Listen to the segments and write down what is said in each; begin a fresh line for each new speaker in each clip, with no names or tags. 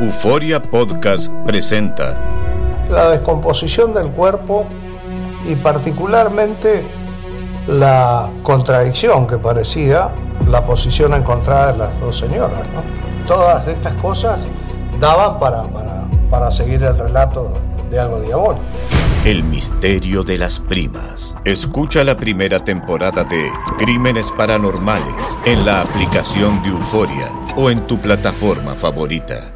Euforia Podcast presenta
la descomposición del cuerpo y particularmente la contradicción que parecía la posición encontrada de las dos señoras. ¿no? Todas estas cosas daban para, para, para seguir el relato de algo diabólico.
El misterio de las primas. Escucha la primera temporada de Crímenes Paranormales en la aplicación de Euforia o en tu plataforma favorita.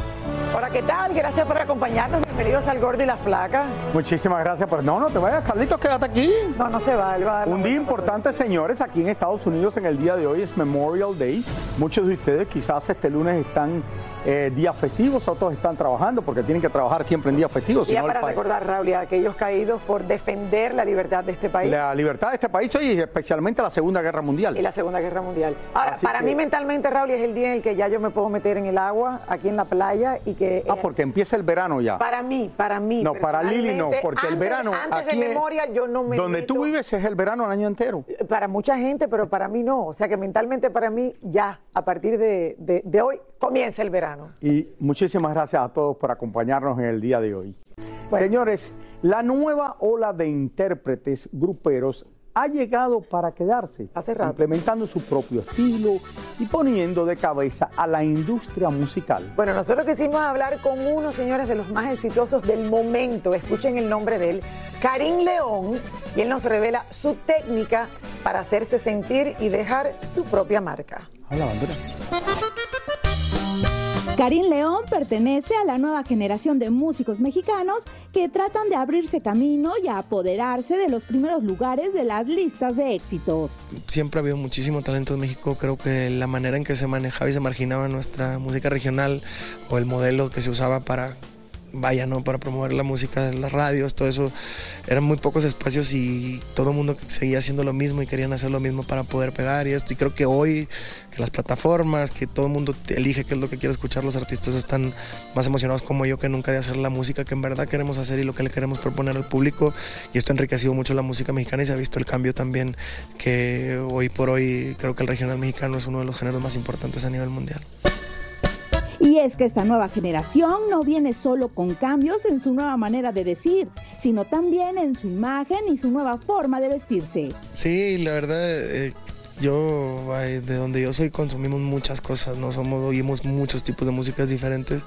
Hola, ¿qué tal? Gracias por acompañarnos. Bienvenidos al Gordo y la Flaca.
Muchísimas gracias, pero no, no te vayas, Carlitos, quédate aquí.
No, no se va, él va a dar
Un día
por
importante, señores, aquí en Estados Unidos en el día de hoy es Memorial Day. Muchos de ustedes quizás este lunes están eh, días festivos, otros están trabajando porque tienen que trabajar siempre en días festivos.
Y para recordar, Raúl, y a aquellos caídos por defender la libertad de este país
la libertad de este país y especialmente la Segunda Guerra Mundial.
y la Segunda Guerra Mundial. Ahora,
Así
para
que-
mí mentalmente, Raúl, es el día en el que ya yo me puedo meter en el agua, aquí en la playa, y que...
Ah,
eh,
porque empieza el verano ya.
Para mí, para mí.
No, para Lili no, porque el verano
Antes
aquí
de Memorial yo no me
Donde tú vives es el verano el año entero.
Para mucha gente, pero para mí no. O sea que mentalmente para mí ya, a partir de, de- de hoy, comienza el verano.
Y muchísimas gracias a todos por acompañarnos en el día de hoy. Señores, la nueva ola de intérpretes gruperos ha llegado para quedarse, implementando su propio estilo y poniendo de cabeza a la industria musical.
Bueno, nosotros quisimos hablar con unos señores de los más exitosos del momento. Escuchen el nombre de él, Karim León, y él nos revela su técnica para hacerse sentir y dejar su propia marca.
A la bandera.
Karim León pertenece a la nueva generación de músicos mexicanos que tratan de abrirse camino y apoderarse de los primeros lugares de las listas de éxitos.
Siempre ha habido muchísimo talento en México. Creo que la manera en que se manejaba y se marginaba nuestra música regional o el modelo que se usaba para, vaya, ¿no? Para promover la música las radios, todo eso, eran muy pocos espacios y todo el mundo seguía haciendo lo mismo y querían hacer lo mismo para poder pegar y esto. Y creo que hoy, que las plataformas, que todo el mundo elige qué es lo que quiere escuchar, los artistas están más emocionados como yo que nunca de hacer la música que en verdad queremos hacer y lo que le queremos proponer al público. Y esto ha enriquecido mucho la música mexicana y se ha visto el cambio también que hoy por hoy creo que el regional mexicano es uno de los géneros más importantes a nivel mundial.
Y es que esta nueva generación no viene solo con cambios en su nueva manera de decir, sino también en su imagen y su nueva forma de vestirse.
Sí, la verdad, eh, yo de donde yo soy consumimos muchas cosas, no somos oímos muchos tipos de músicas diferentes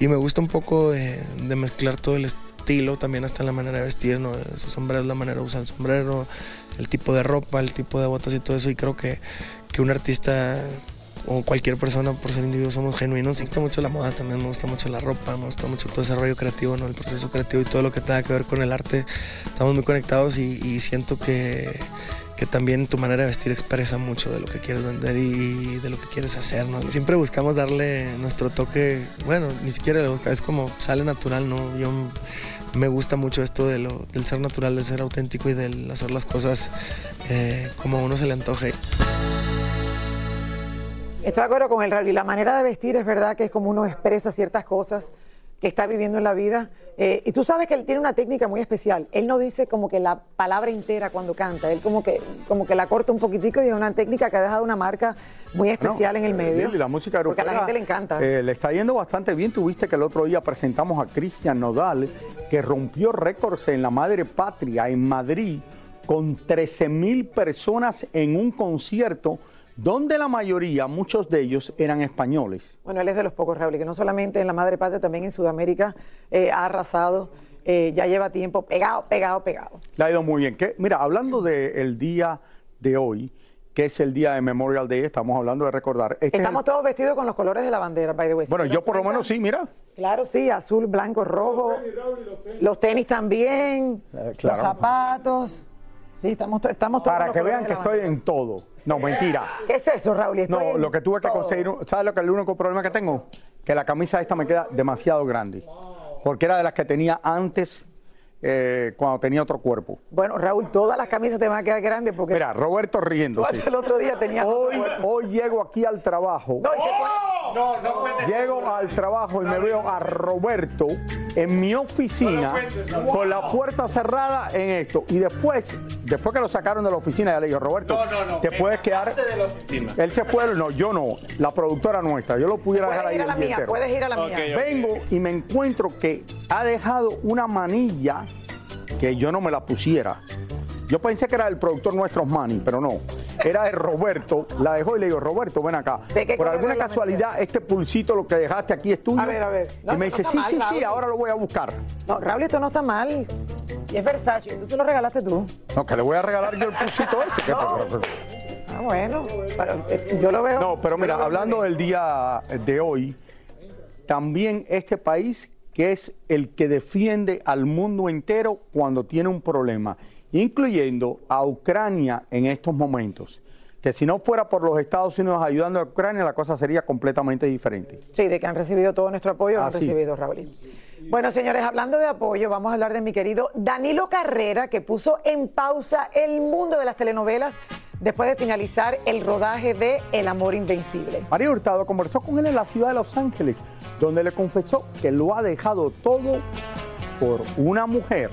y me gusta un poco de, mezclar todo el estilo, también hasta la manera de vestir, ¿no? Su sombrero, la manera de usar el sombrero, el tipo de ropa, el tipo de botas y todo eso y creo que, que un artista o cualquier persona por ser individuo somos genuinos. Me gusta mucho la moda también, me gusta mucho la ropa, me gusta mucho todo ese rollo creativo, ¿no? el proceso creativo y todo lo que tenga que ver con el arte. Estamos muy conectados y, siento que, que, también tu manera de vestir expresa mucho de lo que quieres vender y de lo que quieres hacer. ¿no? Siempre buscamos darle nuestro toque, bueno, ni siquiera es como sale natural, ¿no? Yo me gusta mucho esto de lo, del ser natural, del ser auténtico y del hacer las cosas eh, como a uno se le antoje.
Estoy de acuerdo con el y La manera de vestir es verdad que es como uno expresa ciertas cosas que está viviendo en la vida. Eh, y tú sabes que él tiene una técnica muy especial. Él no dice como que la palabra entera cuando canta. Él como que, como que la corta un poquitico y es una técnica que ha dejado una marca muy especial en el medio.
Y la música
Porque a la gente le encanta.
Eh, le está yendo bastante bien. Tuviste que el otro día presentamos a Cristian Nodal, que rompió récords en la madre patria en Madrid con 13 mil personas en un concierto donde la mayoría, muchos de ellos, eran españoles.
Bueno, él es de los pocos, Raúl, que no solamente en la madre patria, también en Sudamérica eh, ha arrasado. Eh, ya lleva tiempo pegado, pegado, pegado.
Le ha ido muy bien. Mira, hablando del día de hoy, que es el día de Memorial Day, estamos hablando de recordar.
Este estamos todos vestidos con los colores de la bandera, by the way.
Bueno, yo por lo menos sí, mira.
Claro, sí, azul, blanco, rojo. Los tenis, también, eh, los zapatos. Sí, estamos, estamos
todos Para que vean que estoy en todo. No, mentira.
¿Qué es eso, Raúl?
no, lo que tuve que conseguir. ¿Sabes lo que es el único problema que tengo? Que la camisa esta me queda demasiado grande. Porque era de las que tenía antes eh, cuando tenía otro cuerpo.
Bueno, Raúl, todas las camisas te van a quedar grandes porque...
Mira, Roberto riendo.
El otro día tenía...
Hoy, hoy llego aquí al trabajo. No, no, Llego al trabajo y me veo a Roberto en mi oficina con la puerta cerrada en esto. Y después, después que lo sacaron de la oficina, ya le digo, Roberto, te puedes quedar... Él se fue, no, yo no, la productora nuestra. Yo lo pudiera dejar ahí.
Ir a la mía, puedes ir a la mía.
Vengo y me encuentro que ha dejado una manilla que yo no me la pusiera. Yo pensé que era el productor nuestro Manny, pero no. Era de Roberto. La dejó y le digo, Roberto, ven acá. Por alguna casualidad, este pulsito, lo que dejaste aquí es tuyo.
A ver, a ver.
y me dice, sí, sí, sí, ahora lo voy a buscar.
No, Raúl, esto no está mal. Y es Versace, entonces lo regalaste tú.
No, que le voy a regalar yo el pulsito ese.
Ah, bueno, eh, yo lo veo.
No, pero mira, hablando del día de hoy, también este país que es el que defiende al mundo entero cuando tiene un problema, incluyendo a Ucrania en estos momentos. Que si no fuera por los Estados Unidos ayudando a Ucrania, la cosa sería completamente diferente.
Sí, de que han recibido todo nuestro apoyo, han recibido, Raúl. Bueno, señores, hablando de apoyo, vamos a hablar de mi querido Danilo Carrera, que puso en pausa el mundo de las telenovelas después de finalizar el rodaje de El Amor Invencible.
María Hurtado conversó con él en la ciudad de Los Ángeles, donde le confesó que lo ha dejado todo por una mujer.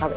A ver.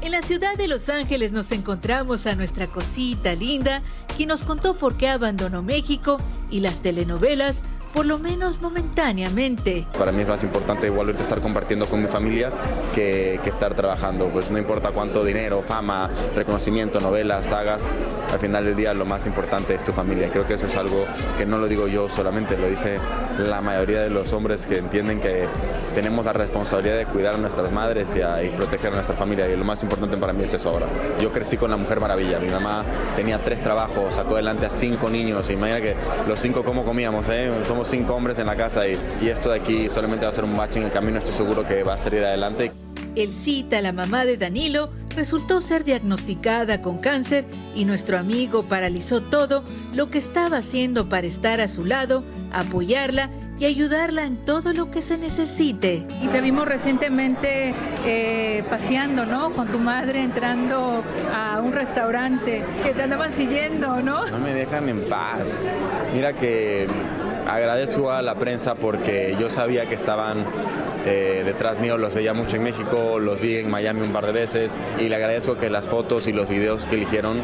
En la ciudad de Los Ángeles nos encontramos a nuestra cosita linda, quien nos contó por qué abandonó México y las telenovelas por lo menos momentáneamente.
Para mí es más importante igual estar compartiendo con mi familia que, estar trabajando, pues no importa cuánto dinero, fama, reconocimiento, novelas, sagas, al final del día lo más importante es tu familia. Creo que eso es algo que no lo digo yo solamente, lo dice la mayoría de los hombres que entienden que tenemos la responsabilidad de cuidar a nuestras madres y proteger a nuestra familia y lo más importante para mí es eso ahora. Yo crecí con la Mujer Maravilla, mi mamá tenía tres trabajos, sacó adelante a cinco niños, imagina que los cinco cómo comíamos, ¿eh? somos cinco hombres en la casa y, y esto de aquí solamente va a ser un bache en el camino, estoy seguro que va a salir adelante.
El cita, la mamá de Danilo, resultó ser diagnosticada con cáncer y nuestro amigo paralizó todo lo que estaba haciendo para estar a su lado, apoyarla y ayudarla en todo lo que se necesite.
Y te vimos recientemente eh, paseando, ¿no? Con tu madre entrando a un restaurante que te andaban siguiendo, ¿no?
No me dejan en paz. Mira que agradezco a la prensa porque yo sabía que estaban eh, detrás mío, los veía mucho en México, los vi en Miami un par de veces y le agradezco que las fotos y los videos que eligieron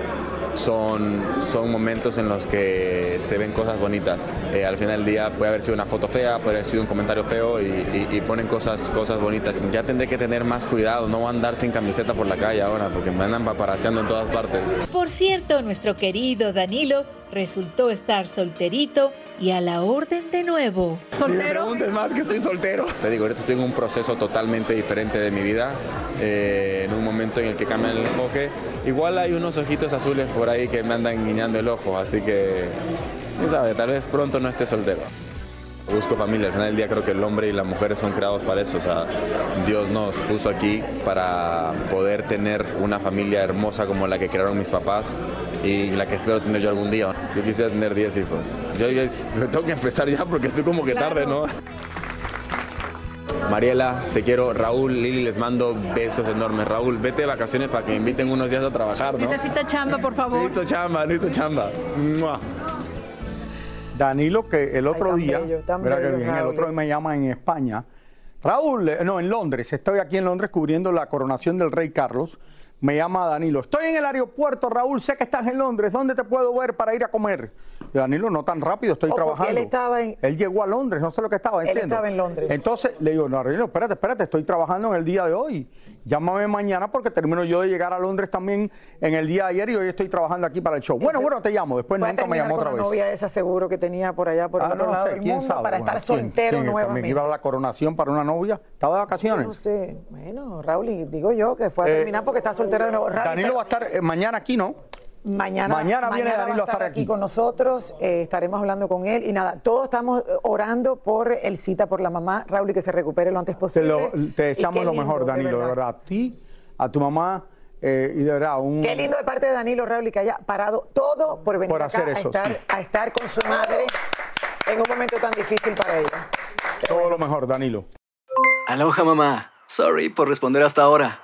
son, son momentos en los que se ven cosas bonitas. Eh, al final del día puede haber sido una foto fea, puede haber sido un comentario feo y, ponen cosas, cosas bonitas. Ya tendré que tener más cuidado, no andar sin camiseta por la calle ahora porque me andan paparaseando en todas partes.
Por cierto, nuestro querido Danilo resultó estar solterito y a la orden de nuevo.
¿Soltero? Me más que estoy soltero. Te digo, ahorita estoy en un proceso totalmente diferente de mi vida, eh, en un momento en el que cambia el enfoque. Igual hay unos ojitos azules por ahí que me andan guiñando el ojo, así que, quién sabe, tal vez pronto no esté soltero. Busco familia, al final del día creo que el hombre y las mujeres son creados para eso, o sea, Dios nos puso aquí para poder tener una familia hermosa como la que crearon mis papás y la que espero tener yo algún día. Yo quisiera tener 10 hijos. Yo, tengo que empezar ya porque estoy como que tarde, ¿no? Mariela, te quiero. Raúl, Lili, les mando besos enormes. Raúl, vete de vacaciones para que me inviten unos días a trabajar, ¿no?
Necesita chamba, por favor.
Necesito chamba, necesito chamba.
Danilo, que el otro día, bien, el otro día me llama en España. Raúl, eh, no, en Londres, estoy aquí en Londres cubriendo la coronación del rey Carlos. Me llama Danilo, estoy en el aeropuerto, Raúl, sé que estás en Londres, ¿dónde te puedo ver para ir a comer? Danilo, no tan rápido, estoy oh, trabajando.
Él estaba en...
Él llegó a Londres, no sé lo que estaba,
Él estaba en Londres.
Entonces le digo, no, Danilo, espérate, espérate, estoy trabajando en el día de hoy llámame mañana porque termino yo de llegar a Londres también en el día de ayer y hoy estoy trabajando aquí para el show. Bueno, bueno, te llamo, después nunca me llamó otra vez.
novia esa seguro que tenía por allá, por el ah, otro lado del mundo, para estar soltero nuevamente. También
iba a la coronación para una novia, estaba de vacaciones.
No sé, bueno, Raúl, y digo yo que fue a eh, terminar porque está soltero de nuevo.
Danilo va a estar eh, mañana aquí, ¿no?
Mañana, mañana, viene Danilo a estar, aquí. con nosotros, eh, estaremos hablando con él y nada, todos estamos orando por el cita por la mamá, Raúl, y que se recupere lo antes posible.
Te, deseamos lo mejor, Danilo, de verdad. A ti a tu mamá. Eh, y de verdad, un...
Qué lindo de parte de Danilo Raúl que haya parado todo por venir acá a, estar, a estar con su madre en un momento tan difícil para ella.
todo lo mejor, Danilo.
Aloha, mamá. Sorry por responder hasta ahora.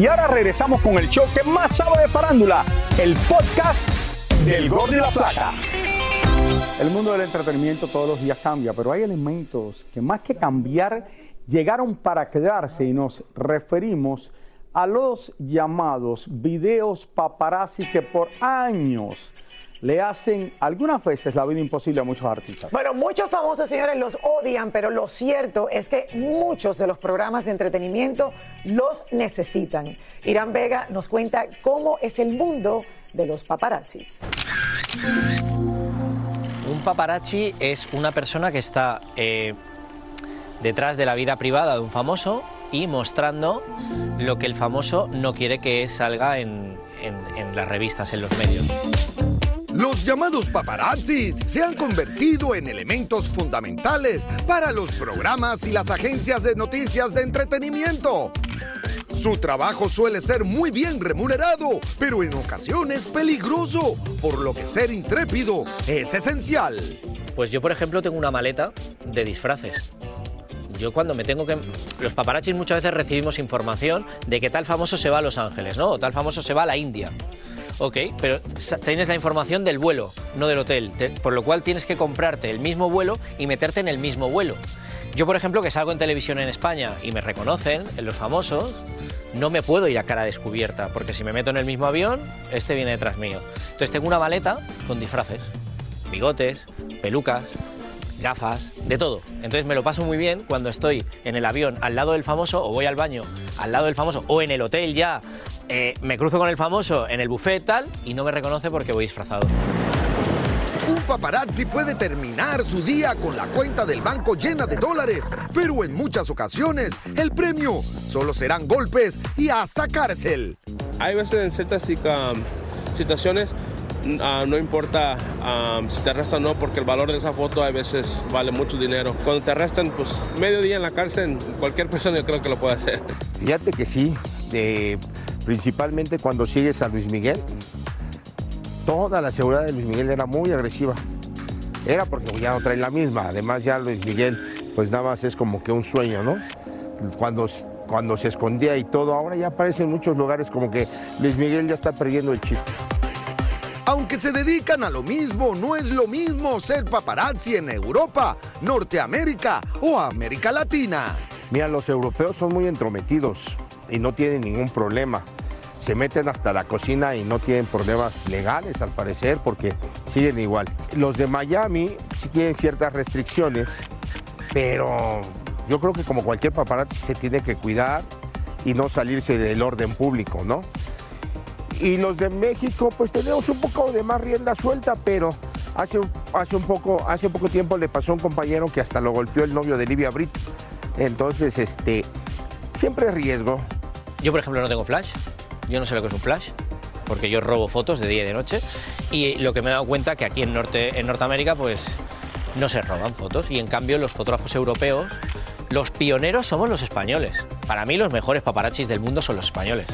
Y ahora regresamos con el show que más sabe de farándula, el podcast del Gol de la Plata. El mundo del entretenimiento todos los días cambia, pero hay elementos que más que cambiar llegaron para quedarse y nos referimos a los llamados videos paparazzi que por años le hacen algunas veces la vida imposible a muchos artistas.
Bueno, muchos famosos señores los odian, pero lo cierto es que muchos de los programas de entretenimiento los necesitan. Irán Vega nos cuenta cómo es el mundo de los paparazzis.
Un paparazzi es una persona que está eh, detrás de la vida privada de un famoso y mostrando lo que el famoso no quiere que salga en las revistas, en los medios.
Los llamados paparazzis se han convertido en elementos fundamentales para los programas y las agencias de noticias de entretenimiento. Su trabajo suele ser muy bien remunerado, pero en ocasiones peligroso, por lo que ser intrépido es esencial.
Pues yo, por ejemplo, tengo una maleta de disfraces. Yo cuando me tengo que... Los paparazzis muchas veces recibimos información de que tal famoso se va a Los Ángeles, ¿no? O tal famoso se va a la India. Ok, pero tienes la información del vuelo, no del hotel, por lo cual tienes que comprarte el mismo vuelo y meterte en el mismo vuelo. Yo, por ejemplo, que salgo en televisión en España y me reconocen, en los famosos, no me puedo ir a cara descubierta, porque si me meto en el mismo avión, este viene detrás mío. Entonces tengo una maleta con disfraces, bigotes, pelucas, gafas, de todo. Entonces me lo paso muy bien cuando estoy en el avión al lado del famoso o voy al baño al lado del famoso o en el hotel ya eh, me cruzo con el famoso en el buffet tal y no me reconoce porque voy disfrazado.
Un
paparazzi puede terminar su día con la cuenta del banco llena de dólares, pero en muchas ocasiones el premio solo serán golpes y hasta cárcel.
Hay veces en ciertas situaciones Ah, no importa ah, si te arrestan o no, porque el valor de esa foto a veces vale mucho dinero. Cuando te arrestan, pues medio día en la cárcel, cualquier persona yo creo que lo puede hacer.
Fíjate que sí, principalmente cuando sigues a Luis Miguel, toda la seguridad de Luis Miguel era muy agresiva. Era porque ya no trae la misma, además ya Luis Miguel, pues nada más es como que un sueño, ¿no? Cuando cuando se escondía y todo, ahora ya aparece en muchos lugares como que Luis Miguel ya está perdiendo el chiste.
Aunque se dedican a lo mismo, no es lo mismo ser paparazzi en Europa, Norteamérica o América Latina.
Mira, los europeos son muy entrometidos y no tienen ningún problema. Se meten hasta la cocina y no tienen problemas legales al parecer porque siguen igual. Los de Miami sí tienen ciertas restricciones, pero yo creo que como cualquier paparazzi se tiene que cuidar y no salirse del orden público, ¿no? Y los de México, pues tenemos un poco de más rienda suelta, pero hace, hace, un poco, hace poco tiempo le pasó a un compañero que hasta lo golpeó el novio de Livia Brito. Entonces, este, siempre es riesgo.
Yo, por ejemplo, no tengo flash. Yo no sé lo que es un flash, porque yo robo fotos de día y de noche. Y lo que me he dado cuenta que aquí en, Norte, en Norteamérica, pues no se roban fotos. Y en cambio, los fotógrafos europeos, los pioneros somos los españoles. Para mí, los mejores paparazzis del mundo son los españoles.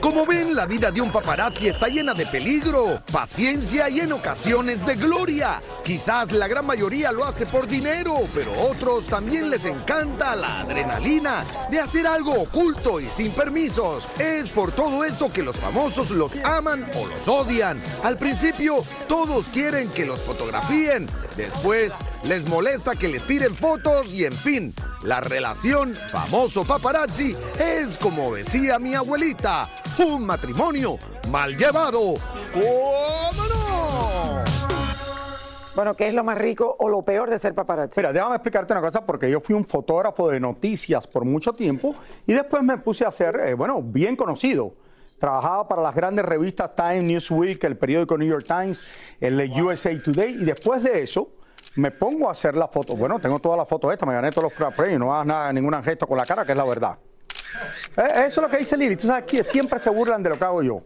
Como ven, la vida de un paparazzi está llena de peligro, paciencia y en ocasiones de gloria. Quizás la gran mayoría lo hace por dinero, pero otros también les encanta la adrenalina de hacer algo oculto y sin permisos. Es por todo esto que los famosos los aman o los odian. Al principio, todos quieren que los fotografíen. Después, les molesta que les tiren fotos y en fin, la relación famoso paparazzi es como decía mi abuelita, un matrimonio mal llevado. ¿Cómo no?
Bueno, ¿qué es lo más rico o lo peor de ser paparazzi?
Mira, déjame explicarte una cosa, porque yo fui un fotógrafo de noticias por mucho tiempo y después me puse a ser, eh, bueno, bien conocido. Trabajaba para las grandes revistas Time, Newsweek, el periódico New York Times, el USA Today y después de eso me pongo a hacer la foto. Bueno, tengo todas las fotos estas, me gané todos los premios, no hagas nada, ningún gesto con la cara, que es la verdad. Eh, eso es lo que dice Lili. Tú sabes que siempre se burlan de lo que hago yo.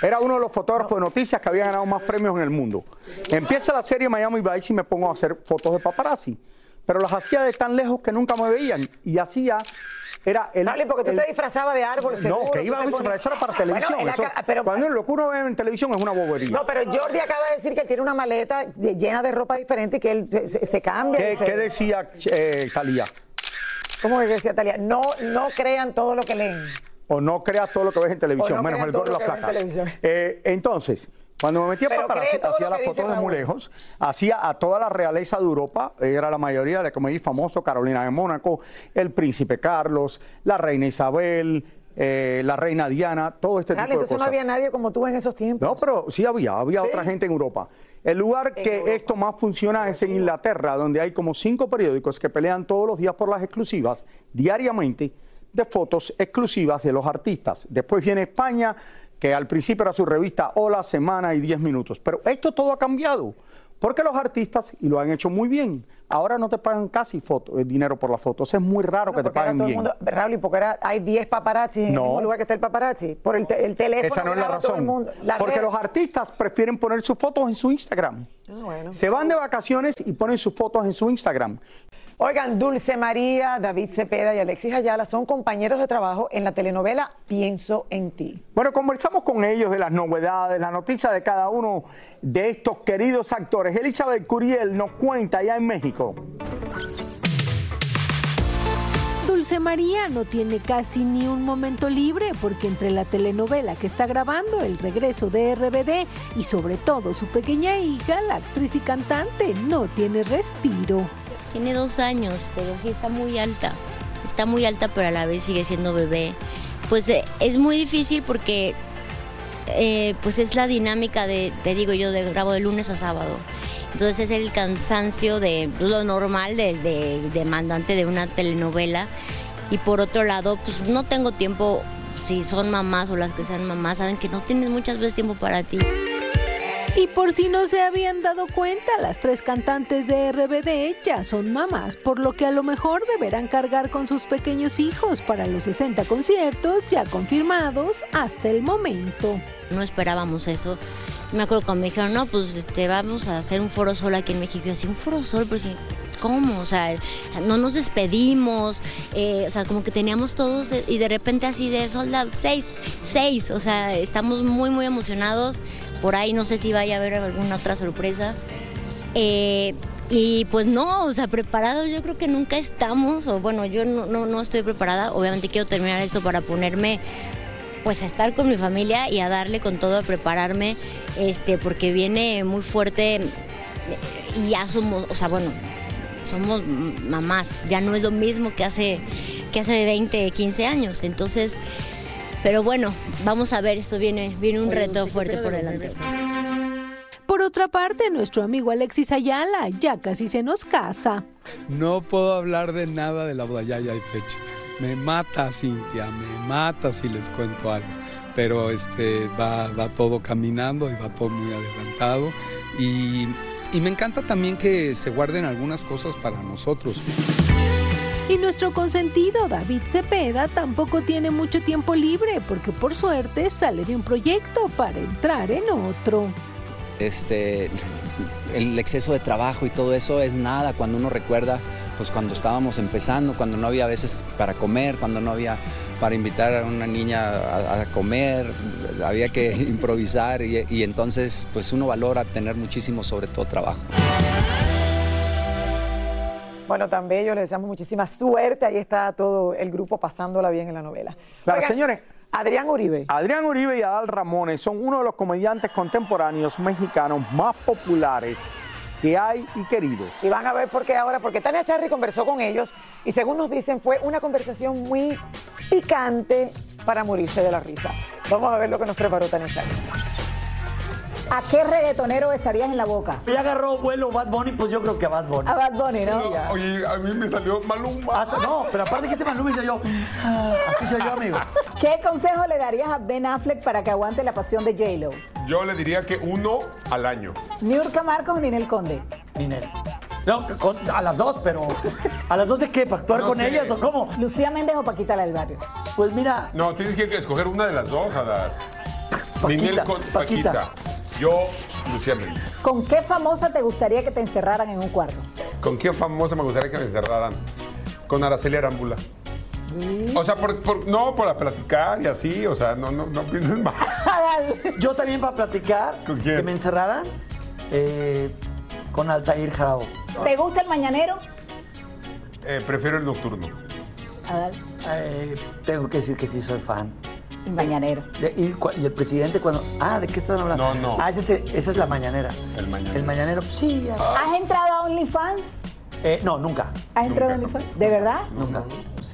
Era uno de los fotógrafos de noticias que había ganado más premios en el mundo. Empieza la serie Miami Vice y me pongo a hacer fotos de paparazzi. Pero las hacía de tan lejos que nunca me veían. Y hacía era el.
Porque tú te disfrazabas de árbol.
No, que iba a disfrazar, eso era para televisión. pero, cuando lo que uno ve en televisión es una bobería.
No, pero Jordi acaba de decir que él tiene una maleta llena de ropa diferente y que él se, cambia.
¿Qué, decía eh, Talía?
¿Cómo decía Talía? No, no crean todo lo que leen.
O no creas todo lo que ves en televisión, menos el gordo de la placa. Eh, entonces, cuando me metía para hacía las fotos de muy lejos, hacía a toda la realeza de Europa, era la mayoría de como famoso, Carolina de Mónaco, el príncipe Carlos, la reina Isabel, eh, la reina Diana, todo este tipo de cosas.
entonces no había nadie como tú en esos tiempos.
No, pero sí había, había otra gente en Europa. El lugar que esto más funciona es en Inglaterra, donde hay como cinco periódicos que pelean todos los días por las exclusivas, diariamente, de fotos exclusivas de los artistas. Después viene España, que al principio era su revista Hola, Semana y 10 Minutos. Pero esto todo ha cambiado. Porque los artistas, y lo han hecho muy bien, ahora no te pagan casi foto, eh, dinero por las fotos. Es muy raro que te paguen
todo
bien.
El mundo, Raúl, porque ahora hay 10 paparazzi en el mismo lugar que está el paparazzi. Por el, teléfono.
Esa no es la razón. porque los artistas prefieren poner sus fotos en su Instagram. Ah, Se van de vacaciones y ponen sus fotos en su Instagram.
Oigan, Dulce María, David Cepeda y Alexis Ayala son compañeros de trabajo en la telenovela Pienso en ti.
Bueno, conversamos con ellos de las novedades, la noticia de cada uno de estos queridos actores. Elizabeth Curiel nos cuenta allá en México.
Dulce María no tiene casi ni un momento libre porque entre la telenovela que está grabando, el regreso de RBD y sobre todo su pequeña hija, la actriz y cantante, no tiene respiro.
Tiene dos años, pero sí está muy alta. Está muy alta, pero a la vez sigue siendo bebé. Pues eh, es muy difícil porque eh, pues es la dinámica de, te digo yo, de grabo de lunes a sábado. Entonces es el cansancio de lo normal de, demandante de una telenovela. Y por otro lado, pues no tengo tiempo, si son mamás o las que sean mamás, saben que no tienen muchas veces tiempo para ti.
Y por si no se habían dado cuenta, las tres cantantes de RBD ya son mamás, por lo que a lo mejor deberán cargar con sus pequeños hijos para los 60 conciertos ya confirmados hasta el momento.
No esperábamos eso. Me acuerdo cuando me dijeron, no, pues este, vamos a hacer un foro sol aquí en México. Y así, un foro sol, pues ¿cómo? O sea, no nos despedimos, eh, o sea, como que teníamos todos y de repente así de soldado, seis, seis, o sea, estamos muy, muy emocionados. Por ahí no sé si vaya a haber alguna otra sorpresa. Eh, y pues no, o sea, preparados yo creo que nunca estamos, o bueno, yo no, no, no estoy preparada. Obviamente quiero terminar esto para ponerme pues a estar con mi familia y a darle con todo, a prepararme, este, porque viene muy fuerte y ya somos, o sea, bueno, somos mamás, ya no es lo mismo que hace, que hace 20, 15 años, entonces, pero bueno, vamos a ver, esto viene, viene un reto fuerte por delante.
Por otra parte, nuestro amigo Alexis Ayala ya casi se nos casa.
No puedo hablar de nada de la boda, ya, hay fecha. Me mata Cintia, me mata si les cuento algo. Pero este, va, va todo caminando y va todo muy adelantado. Y, y me encanta también que se guarden algunas cosas para nosotros.
Y nuestro consentido David Cepeda tampoco tiene mucho tiempo libre porque por suerte sale de un proyecto para entrar en otro.
Este, el exceso de trabajo y todo eso es nada cuando uno recuerda pues cuando estábamos empezando, cuando no había veces para comer, cuando no había para invitar a una niña a, comer, había que improvisar y, y entonces pues uno valora tener muchísimo sobre todo trabajo.
Bueno, tan bello, le deseamos muchísima suerte. Ahí está todo el grupo pasándola bien en la novela.
Claro, señores.
Adrián Uribe.
Adrián Uribe y Adal Ramones son uno de los comediantes contemporáneos mexicanos más populares que hay y queridos.
Y van a ver por qué ahora, porque Tania Charry conversó con ellos y según nos dicen fue una conversación muy picante para morirse de la risa. Vamos a ver lo que nos preparó Tania Charry.
¿A qué reggaetonero besarías en la boca?
Ya agarró vuelo Bad Bunny, pues yo creo que a Bad Bunny.
A Bad Bunny, ¿no?
oye, a mí me salió Maluma.
no, pero aparte que este Maluma hice yo. Así soy yo, amigo.
¿Qué consejo le darías a Ben Affleck para que aguante la pasión de J-Lo?
Yo le diría que uno al año.
¿Niurka Marcos o Ninel Conde?
Ninel. No, a las dos, pero. ¿A las dos de qué? ¿Para actuar con ellas o cómo?
Lucía Méndez o Paquita la del barrio.
Pues mira.
No, tienes que escoger una de las dos, Adar. Ninel con Paquita. Yo, Lucía Méndez.
¿Con qué famosa te gustaría que te encerraran en un cuarto?
¿Con qué famosa me gustaría que me encerraran? Con Araceli Arámbula. O sea, por, no para platicar y así, o sea, no, no, no pienses mal.
Yo también para platicar.
¿Con quién?
Que me encerraran eh, con Altair Jarabo.
¿Te gusta el mañanero?
Eh, prefiero el nocturno.
Eh, tengo que decir que sí soy fan.
El mañanero.
y, el presidente cuando... Ah, ¿de qué están hablando?
No, no.
Ah, esa es, la mañanera.
El mañanero.
El mañanero, sí.
¿Has entrado a OnlyFans?
Eh, no, nunca.
¿Has entrado a OnlyFans? ¿De verdad?
Nunca.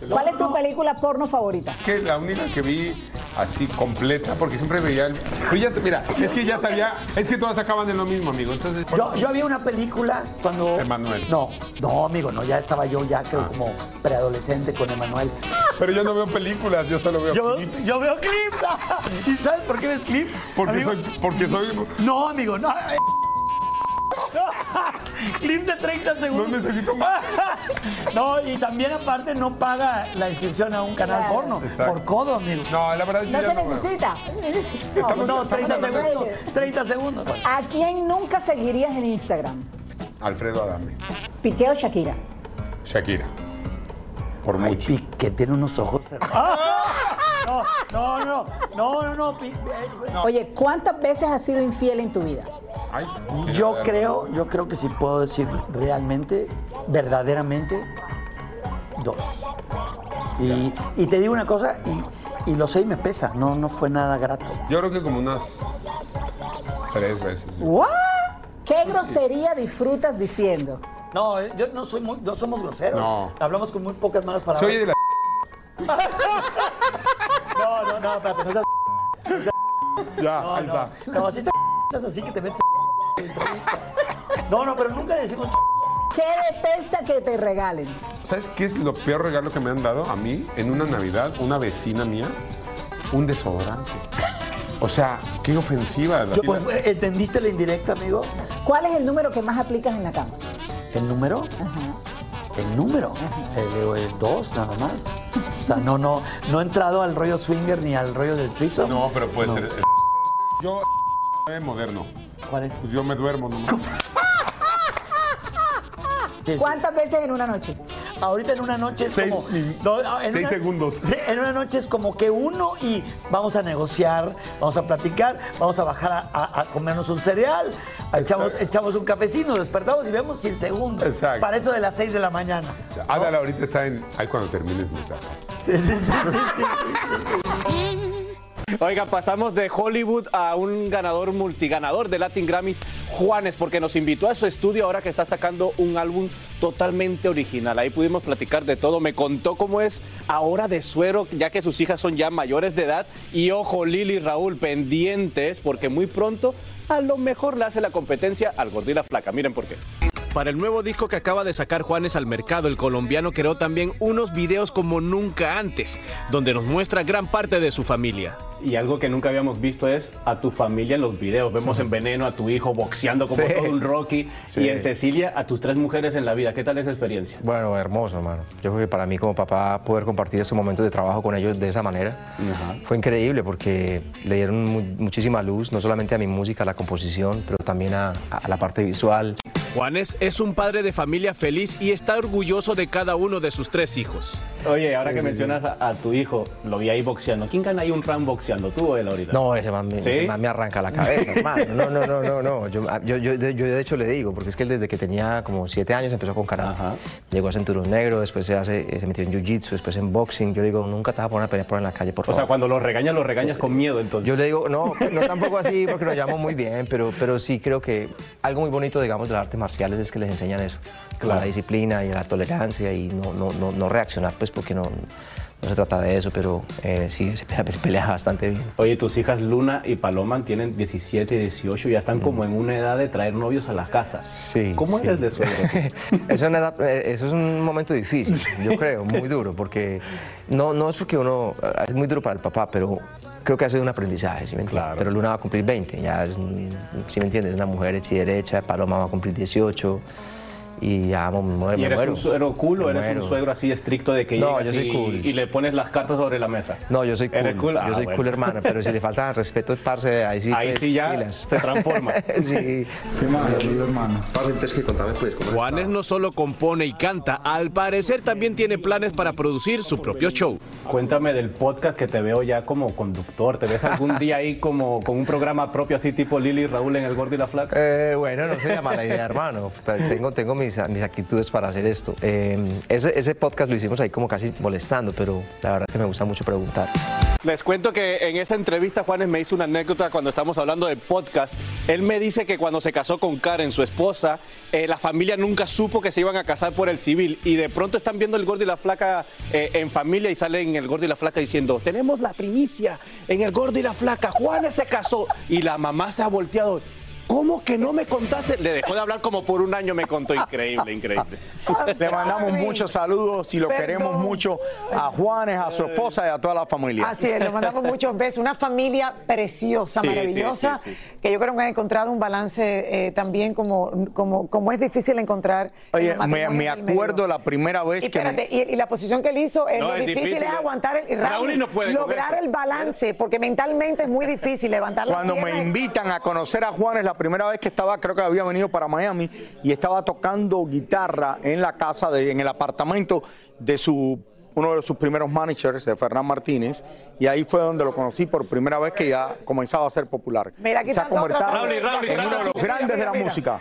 ¿Cuál es tu película porno favorita?
Que la única que vi así completa, porque siempre veía. El... ya, mira, es que ya sabía, es que todas acaban en lo mismo, amigo. Entonces.
Yo, yo había una película cuando.
Emanuel.
No, no, amigo, no, ya estaba yo ya creo ah. como preadolescente con Emanuel.
Pero yo no veo películas, yo solo veo
yo, clips. Yo veo clips. ¿Y sabes por qué ves clips?
Porque soy, porque soy.
No, amigo, no. Clips de 30 segundos.
No necesito más.
no, y también aparte no paga la inscripción a un canal porno. Por codo, amigo.
No, la verdad
No se necesita.
No, 30 segundos. 30 segundos.
¿A quién nunca seguirías en Instagram?
Alfredo Adame.
¿Piqué o Shakira?
Shakira. Por mucho.
Que tiene unos ojos. No, no, no, no, no, no.
Oye, ¿cuántas veces has sido infiel en tu vida?
yo creo, yo creo que sí puedo decir realmente, verdaderamente, dos. Y, te digo una cosa, y, lo sé y me pesa, no, no fue nada grato.
Yo creo que como unas tres veces.
¿What? ¿Qué grosería disfrutas diciendo?
No, yo no soy muy, no somos groseros. No. Hablamos con muy pocas malas palabras.
Soy de la.
no, no, no, espérate, no seas.
Ya, ahí está.
No, así estás así que te metes. No, no, pero nunca decimos.
¿Qué detesta que te regalen?
¿Sabes qué es lo peor regalo que me han dado a mí? En una Navidad, una vecina mía, un desodorante. O sea, qué ofensiva.
Yo, pues, ¿Entendiste la indirecta, amigo?
¿Cuál es el número que más aplicas en la cama?
¿El número? El número. El, el dos, nada más. O sea, no, no, no he entrado al rollo swinger ni al rollo del trizo.
No, pero puede ser. el- Yo es moderno.
¿Cuál es?
Pues yo me duermo nomás.
¿Cuántas veces en una noche?
Ahorita en una noche es
Seis
como. No, en
seis
una-
segundos.
En una noche es como que uno y vamos a negociar, vamos a platicar, vamos a bajar a, a- a comernos un cereal, echamos, echamos un cafecito, nos despertamos y vemos 100 segundos.
Exacto.
Para eso de las 6 de la mañana.
Ándale, ahorita está en. Ahí cuando termines mi casa.
Sí, sí, sí, sí, sí.
Oiga, pasamos de Hollywood a un ganador multiganador de Latin Grammys, Juanes, porque nos invitó a su estudio ahora que está sacando un álbum totalmente original. Ahí pudimos platicar de todo. Me contó cómo es ahora de suero, ya que sus hijas son ya mayores de edad. Y ojo, Lili y Raúl, pendientes, porque muy pronto a lo mejor le hace la competencia al Gordo y la Flaca. Miren por qué. Para el nuevo disco que acaba de sacar Juanes al mercado, el colombiano creó también unos videos como nunca antes, donde nos muestra gran parte de su familia. Y algo que nunca habíamos visto es a tu familia en los videos. Vemos en Veneno a tu hijo boxeando como
Sí.
todo un Rocky
Sí.
y en Cecilia a tus tres mujeres en la vida. ¿Qué tal esa experiencia?
Bueno, hermoso, hermano. Yo creo que para mí como papá poder compartir ese momento de trabajo con ellos de esa manera fue increíble porque le dieron mu- muchísima luz, no solamente a mi música, a la composición, pero también a, a la parte visual.
Juanes es un padre de familia feliz y está orgulloso de cada uno de sus tres hijos. Oye, ahora que mencionas a, a tu hijo, lo vi ahí boxeando. ¿Quién gana ahí un round boxeando, tú o él ahorita?
No, ese man, me-
¿Sí?
ese man me arranca la cabeza, hermano. No, no, no, no, no. Yo, yo, yo, de- yo de hecho le digo, porque es que él desde que tenía como siete años empezó con karate. Llegó a cinturón negro, después se, hace, se metió en jiu-jitsu, después en boxing. Yo le digo, nunca te vas a poner a pelear por en la calle, por
O
favor.
sea, cuando lo regañas, lo regañas con miedo, entonces.
Yo le digo, no, no tampoco así, porque nos llevamos muy bien, pero, pero sí creo que algo muy bonito, digamos, de las artes marciales es que les enseñan eso.
Claro.
La disciplina y la tolerancia y no, no, no, no reaccionar, pues porque no, no se trata de eso, pero eh, sí, se pelea, se pelea bastante bien.
Oye, tus hijas Luna y Paloma tienen 17 y 18 y ya están como en una edad de traer novios a la casa.
Sí.
¿Cómo
sí.
eres de suegro?
eso, es una edad- eh, eso es un momento difícil, yo creo, muy duro, porque no, no es porque uno, es muy duro para el papá, pero creo que ha sido un aprendizaje, ¿sí me entiendes? Pero Luna va a cumplir 20, ya es, ¿sí me entiendes? Es una mujer hecha y derecha, Paloma va a cumplir 18 y ya me muero.
¿Y
me
eres
muero.
un suegro cool o eres un
muero.
suegro así estricto de que
No, yo soy
y,
cool.
y le pones las cartas sobre la mesa?
No, yo soy cool.
¿Eres cool? Ah,
yo soy
bueno.
cool, hermano, pero si le falta respeto, parce, ahí sí.
Ahí
pues,
sí ya
pilas.
se transforma.
sí. ¿Qué más, hermano? Entonces, que contame, pues, cómo
Juanes no solo compone y canta, al parecer también tiene planes para producir su propio show. Cuéntame del podcast que te veo ya como conductor. ¿Te ves algún día ahí como con un programa propio así tipo Lili y Raúl en El Gordo y la Flaca?
Eh, bueno, no sería mala idea, hermano. Tengo, tengo mis, mis actitudes para hacer esto. Eh, ese, ese podcast lo hicimos ahí como casi molestando, pero la verdad es que me gusta mucho preguntar.
Les cuento que en esa entrevista Juanes me hizo una anécdota cuando estamos hablando de podcast. Él me dice que cuando se casó con Karen, su esposa, eh, la familia nunca supo que se iban a casar por el civil y de pronto están viendo el gordo y la flaca eh, en familia y salen el gordo y la flaca diciendo, tenemos la primicia en el gordo y la flaca, Juanes se casó y la mamá se ha volteado. ¿Cómo que no me contaste? Le dejó de hablar como por un año, me contó. Increíble, increíble.
Le mandamos muchos saludos y lo queremos mucho a Juanes, a su esposa y a toda la familia.
Así es, le mandamos muchos besos. Una familia preciosa,
Sí,
maravillosa,
sí, sí,
que yo creo que han encontrado un balance eh, también como, como, como es difícil encontrar. en
Oye, me, acuerdo la primera vez
Y
que... me-
espérate, y, y la posición que él hizo, es
No,
lo
es
difícil,
difícil.
es aguantar el
Raúl no puede
lograr el balance, porque mentalmente es muy difícil levantar la
Cuando me invitan a conocer a Juanes, la primera vez que estaba, creo que había venido para Miami y estaba tocando guitarra en la casa, de, en el apartamento de su uno de sus primeros managers, de Fernán Martínez, y ahí fue donde lo conocí por primera vez que ya comenzaba a ser popular.
Mira, aquí
Se ha convertido en uno de los
Mira,
grandes de la música.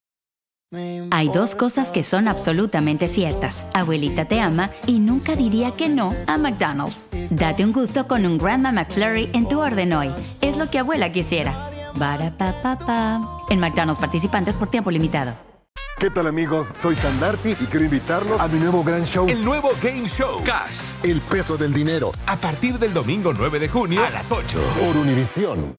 Hay dos cosas que son absolutamente ciertas. Abuelita te ama y nunca diría que no a McDonald's. Date un gusto con un Grandma McFlurry en tu orden hoy. Es lo que abuela quisiera. Barata En McDonald's participantes por tiempo limitado.
¿Qué tal amigos? Soy Sandarti y quiero invitarlos a mi nuevo gran show.
El nuevo Game Show. Cash.
El peso del dinero.
A partir del domingo 9 de junio a las 8.
Por Univisión.